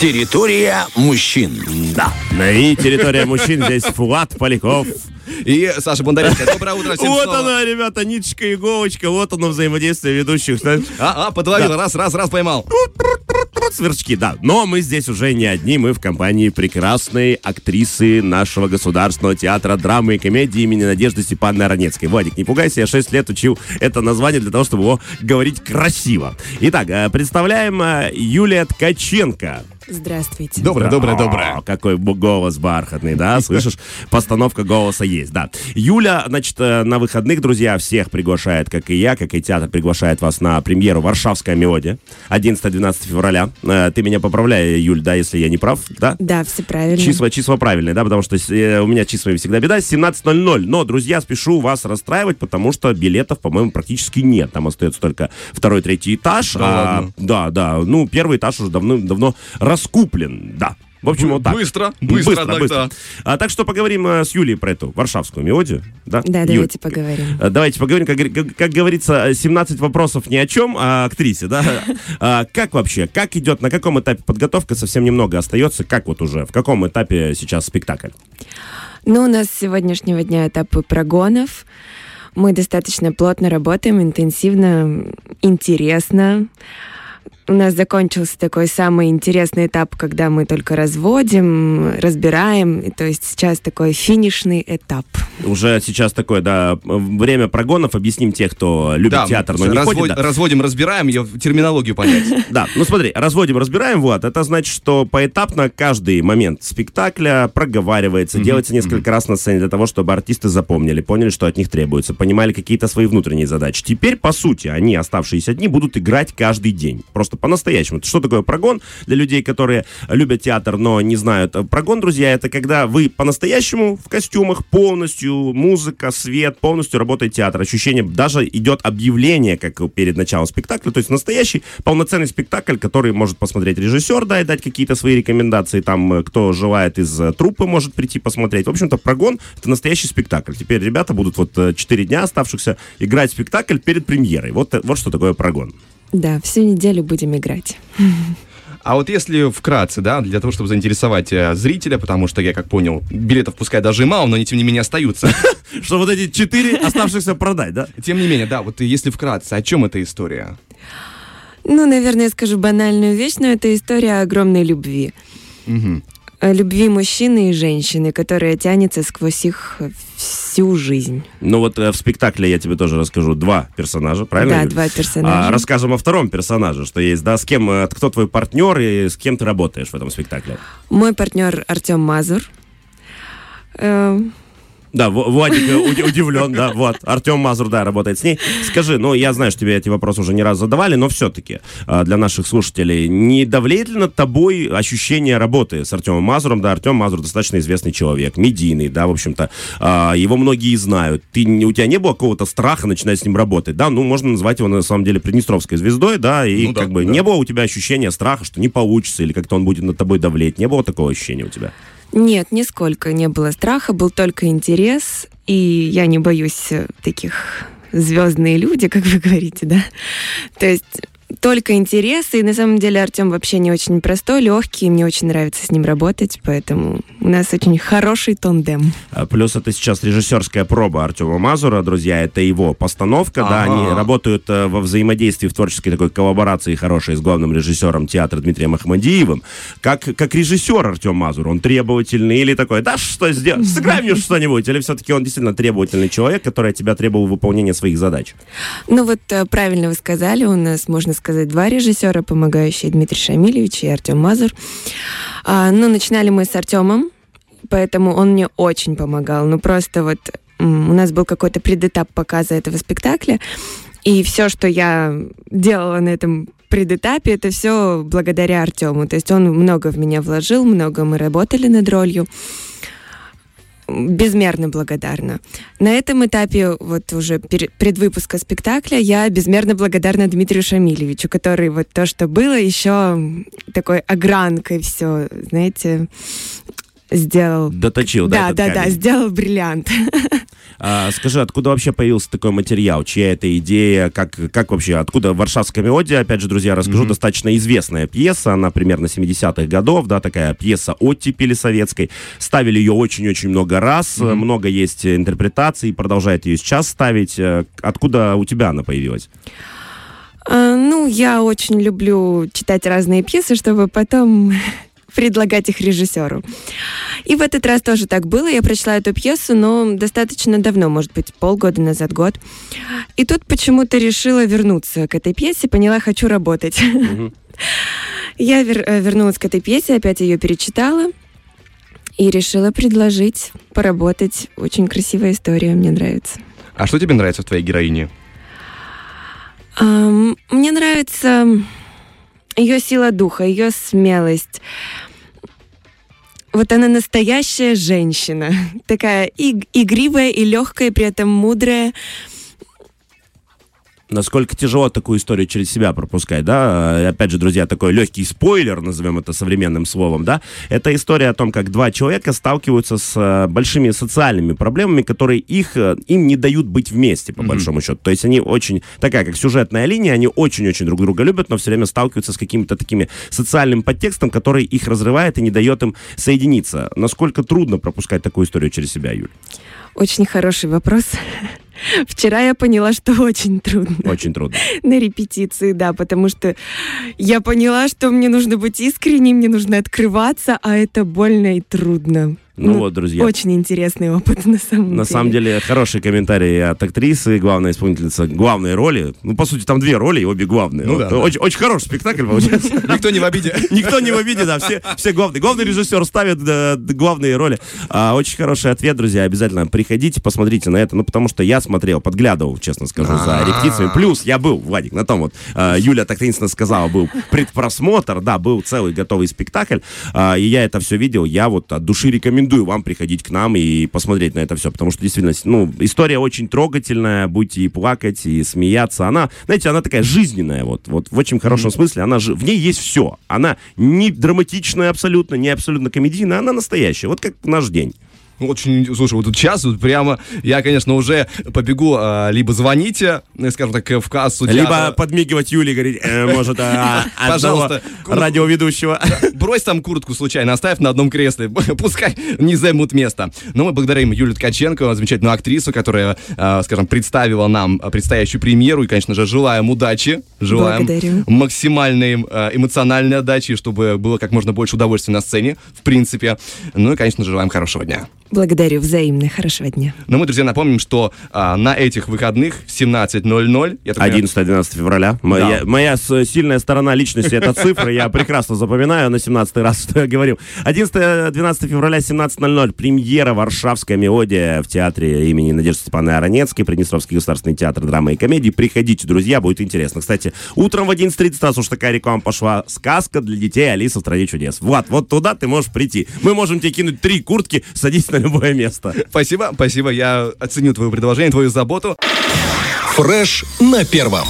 Территория мужчин. Да. И территория мужчин здесь Фуат Поляков. И Саша Бондаренко. Доброе утро всем Вот снова. она, ребята, ниточка и иголочка. Вот оно взаимодействие ведущих. А, а, подловил. Раз, раз, раз поймал. Сверчки, да. Но мы здесь уже не одни, мы в компании прекрасной актрисы нашего государственного театра драмы и комедии имени Надежды Степановны Аронецкой. Вадик, не пугайся, я 6 лет учил это название для того, чтобы его говорить красиво. Итак, э, представляем э, Юлия Ткаченко. Здравствуйте. Доброе, доброе, доброе. О, какой голос бархатный, да, слышишь? Постановка голоса есть, да. Юля, значит, э, на выходных, друзья, всех приглашает, как и я, как и театр, приглашает вас на премьеру «Варшавская мелодия» 11-12 февраля. Э, Ты меня поправляй, Юль, да, если я не прав, да? Да, все правильно. Числа, числа правильные, да, потому что э, у меня числами всегда беда. 17.00. Но, друзья, спешу вас расстраивать, потому что билетов, по-моему, практически нет. Там остается только второй, третий этаж. Да А, ладно? да, да. Ну, первый этаж уже давно, давно раскуплен, да. В общем, Бы- вот так. быстро, быстро тогда. А, так что поговорим э, с Юлей про эту варшавскую мелодию. Да, Да, Юль, давайте поговорим. э, Давайте поговорим, как, как- как говорится, 17 вопросов ни о чем, а актрисе, да? А, как вообще, как идет, на каком этапе подготовка, совсем немного остается, как вот уже, в каком этапе сейчас спектакль? Ну, у нас с сегодняшнего дня этапы прогонов. Мы достаточно плотно работаем, интенсивно, интересно. У нас закончился такой самый интересный этап, когда мы только разводим, разбираем. И то есть сейчас такой финишный этап. Уже сейчас такое, да, время прогонов, объясним тех, кто любит Да, театр, но не разводь- ходит. да. разводим, разбираем, ее терминологию понять. Да, ну смотри, разводим, разбираем, вот, это значит, что поэтапно каждый момент спектакля проговаривается, делается несколько раз на сцене для того, чтобы артисты запомнили, поняли, что от них требуется, понимали какие-то свои внутренние задачи. Теперь, по сути, они, оставшиеся дни, будут играть каждый день, просто по-настоящему. Что такое прогон для людей, которые любят театр, но не знают? Прогон, друзья, это когда вы по-настоящему в костюмах полностью, музыка, свет, полностью работает театр. Ощущение, даже идет объявление, как перед началом спектакля, то есть настоящий полноценный спектакль, который может посмотреть режиссер, да, и дать какие-то свои рекомендации, там, э, кто желает из э, труппы, может прийти посмотреть. В общем-то, прогон — это настоящий спектакль. Теперь ребята будут вот 4 дня оставшихся играть спектакль перед премьерой. Вот, э, вот что такое прогон. Да, всю неделю будем играть. А вот если вкратце, да, для того, чтобы заинтересовать э, зрителя, потому что я, как понял, билетов пускай даже и мало, но они, тем не менее, остаются. Что вот эти 4 оставшихся продать, да? Тем не менее, да, вот если вкратце, о чем эта история? Ну, наверное, я скажу банальную вещь, но это история огромной любви. О любви мужчины и женщины, которая тянется сквозь их всю жизнь. Ну вот э, в спектакле я тебе тоже расскажу два персонажа, правильно? Да, Юль? два персонажа. А, расскажем о втором персонаже, что есть, да, с кем, э, кто твой партнер и с кем ты работаешь в этом спектакле. Мой партнер Артем Мазур. Э, Да, Владик э, уди- удивлен, да, вот. Артем Мазур, да, работает с ней. Скажи, ну, я знаю, что тебе эти вопросы уже не раз задавали, но все-таки для наших слушателей, не давлеет ли над тобой ощущение работы с Артемом Мазуром? Да, Артем Мазур достаточно известный человек, медийный, да, в общем-то. А, Его многие знают. Ты, у тебя не было какого-то страха начинать с ним работать, да? Ну, можно назвать его, на самом деле, приднестровской звездой, да, и Ну да, как бы да. не было у тебя ощущения страха, что не получится, или как-то он будет над тобой давлеть. Не было такого ощущения у тебя? Нет, нисколько не было страха, был только интерес, и я не боюсь э, таких звездные люди, как вы говорите, да. То есть только интерес, и на самом деле Артем вообще не очень простой, легкий, мне очень нравится с ним работать, поэтому у нас очень хороший тандем. А, Плюс это сейчас режиссерская проба Артема Мазура, друзья, это его постановка, да, они работают э, во взаимодействии в творческой такой коллаборации хорошей с главным режиссером театра Дмитрием Ахмадиевым. Как, как режиссер Артем Мазур, он требовательный или такой, да что сделать, сыграй мне что-нибудь, или все-таки он действительно требовательный человек, который от тебя требовал выполнения своих задач? Ну вот э, правильно вы сказали, у нас, можно сказать, два режиссера, помогающие Дмитрий Шамилевич и Артем Мазур. А, ну, начинали мы с Артемом, поэтому он мне очень помогал. Ну, просто вот у нас был какой-то предэтап показа этого спектакля, и все, что я делала на этом предэтапе, это все благодаря Артему. То есть он много в меня вложил, много мы работали над ролью безмерно благодарна. На этом этапе, вот уже предвыпуска спектакля, я безмерно благодарна Дмитрию Шамилевичу, который вот то, что было, еще такой огранкой все, знаете, сделал... Доточил, да, Да, этот да, да, камень? сделал бриллиант. А, скажи, откуда вообще появился такой материал? Чья это идея? Как, как вообще? Откуда Варшавская мелодия? Опять же, друзья, расскажу. Достаточно известная пьеса. Она примерно 70-х годов, да, такая пьеса оттепели советской. Ставили ее очень-очень много раз. Много есть интерпретаций. Продолжает ее сейчас ставить. Э, Откуда у тебя она появилась? А, Ну, я очень люблю читать разные пьесы, чтобы потом предлагать их режиссеру. И в этот раз тоже так было. Я прочла эту пьесу, но достаточно давно, может быть, полгода назад, год. И тут почему-то решила вернуться к этой пьесе, поняла, хочу работать. Я вер- э, вернулась к этой пьесе, опять ее перечитала и решила предложить поработать. Очень красивая история, мне нравится. А что тебе нравится в твоей героине? Ам, Мне нравится ее сила духа, ее смелость. Вот она настоящая женщина. Такая иг- игривая и легкая, при этом мудрая. Насколько тяжело такую историю через себя пропускать, да? Э, Опять же, друзья, такой легкий спойлер, назовем это современным словом, да? Это история о том, как два человека сталкиваются с э, большими социальными проблемами, которые их, э, им не дают быть вместе, по большому счету. То есть они очень, такая как сюжетная линия, они очень-очень друг друга любят, но все время сталкиваются с каким-то такими социальным подтекстом, который их разрывает и не дает им соединиться. Насколько трудно пропускать такую историю через себя, Юль? Очень хороший вопрос. Вчера я поняла, что очень трудно. Очень трудно. На репетиции, да, потому что я поняла, что мне нужно быть искренней, мне нужно открываться, а это больно и трудно. Ну вот, друзья. Очень интересный опыт, на самом деле. На самом деле, хороший комментарий от актрисы, главная исполнительница главной роли. Ну, по сути, там две роли, и обе главные. Ну Вот, да, да. Очень, очень хороший спектакль получается. Никто не в обиде. Никто не в обиде, да, все, все главные. Главный режиссер ставит да, главные роли. А, очень хороший ответ, друзья. Обязательно приходите, посмотрите на это. Ну, потому что я смотрел, подглядывал, честно скажу, за репетициями. Плюс я был, Владик, на том вот, а, Юля так таинственно сказала, был предпросмотр, да, был целый готовый спектакль. А, и я это все видел. Я вот от души рекомендую вам приходить к нам и посмотреть на это все. Потому что действительно, ну, история очень трогательная. Будете и плакать, и смеяться. Она, знаете, она такая жизненная. Вот, вот в очень хорошем смысле. Она же, в ней есть все. Она не драматичная абсолютно, не абсолютно комедийная. Она настоящая. Вот как наш день. Очень, слушай, вот тут час, вот прямо, я, конечно, уже побегу, а, либо звоните, э, скажем так, э, в кассу. Либо театра. подмигивать Юле и говорить, э, может, а, Пожалуйста. радиоведущего. Брось там куртку случайно, оставь на одном кресле, пускай не займут место. Но мы благодарим Юлию Ткаченко, замечательную актрису, которая, а, скажем, представила нам предстоящую премьеру. И, конечно же, желаем удачи, желаем Благодарю. максимальной а, эмоциональной отдачи, чтобы было как можно больше удовольствия на сцене, в принципе. Ну и, конечно же, желаем хорошего дня. Благодарю взаимно. Хорошего дня. Но мы, друзья, напомним, что а, на этих выходных в 17.00... я так понимаю, 11-12 февраля. Моя, моя с- сильная сторона личности это цифры. Я прекрасно запоминаю на 17 раз, что я говорил. 11-12 февраля, 17.00. Премьера «Варшавская мелодия» в театре имени Надежды Степановны Аронецкой, Приднестровский государственный театр драмы и комедии. Приходите, друзья, будет интересно. Кстати, утром в 11.30, раз уж такая реклама пошла, сказка для детей «Алиса в стране чудес». Влад, вот туда ты можешь прийти. Мы можем тебе кинуть три куртки, садись на любое место. Спасибо, спасибо, я оценю твое предложение, твою заботу. Фреш на первом.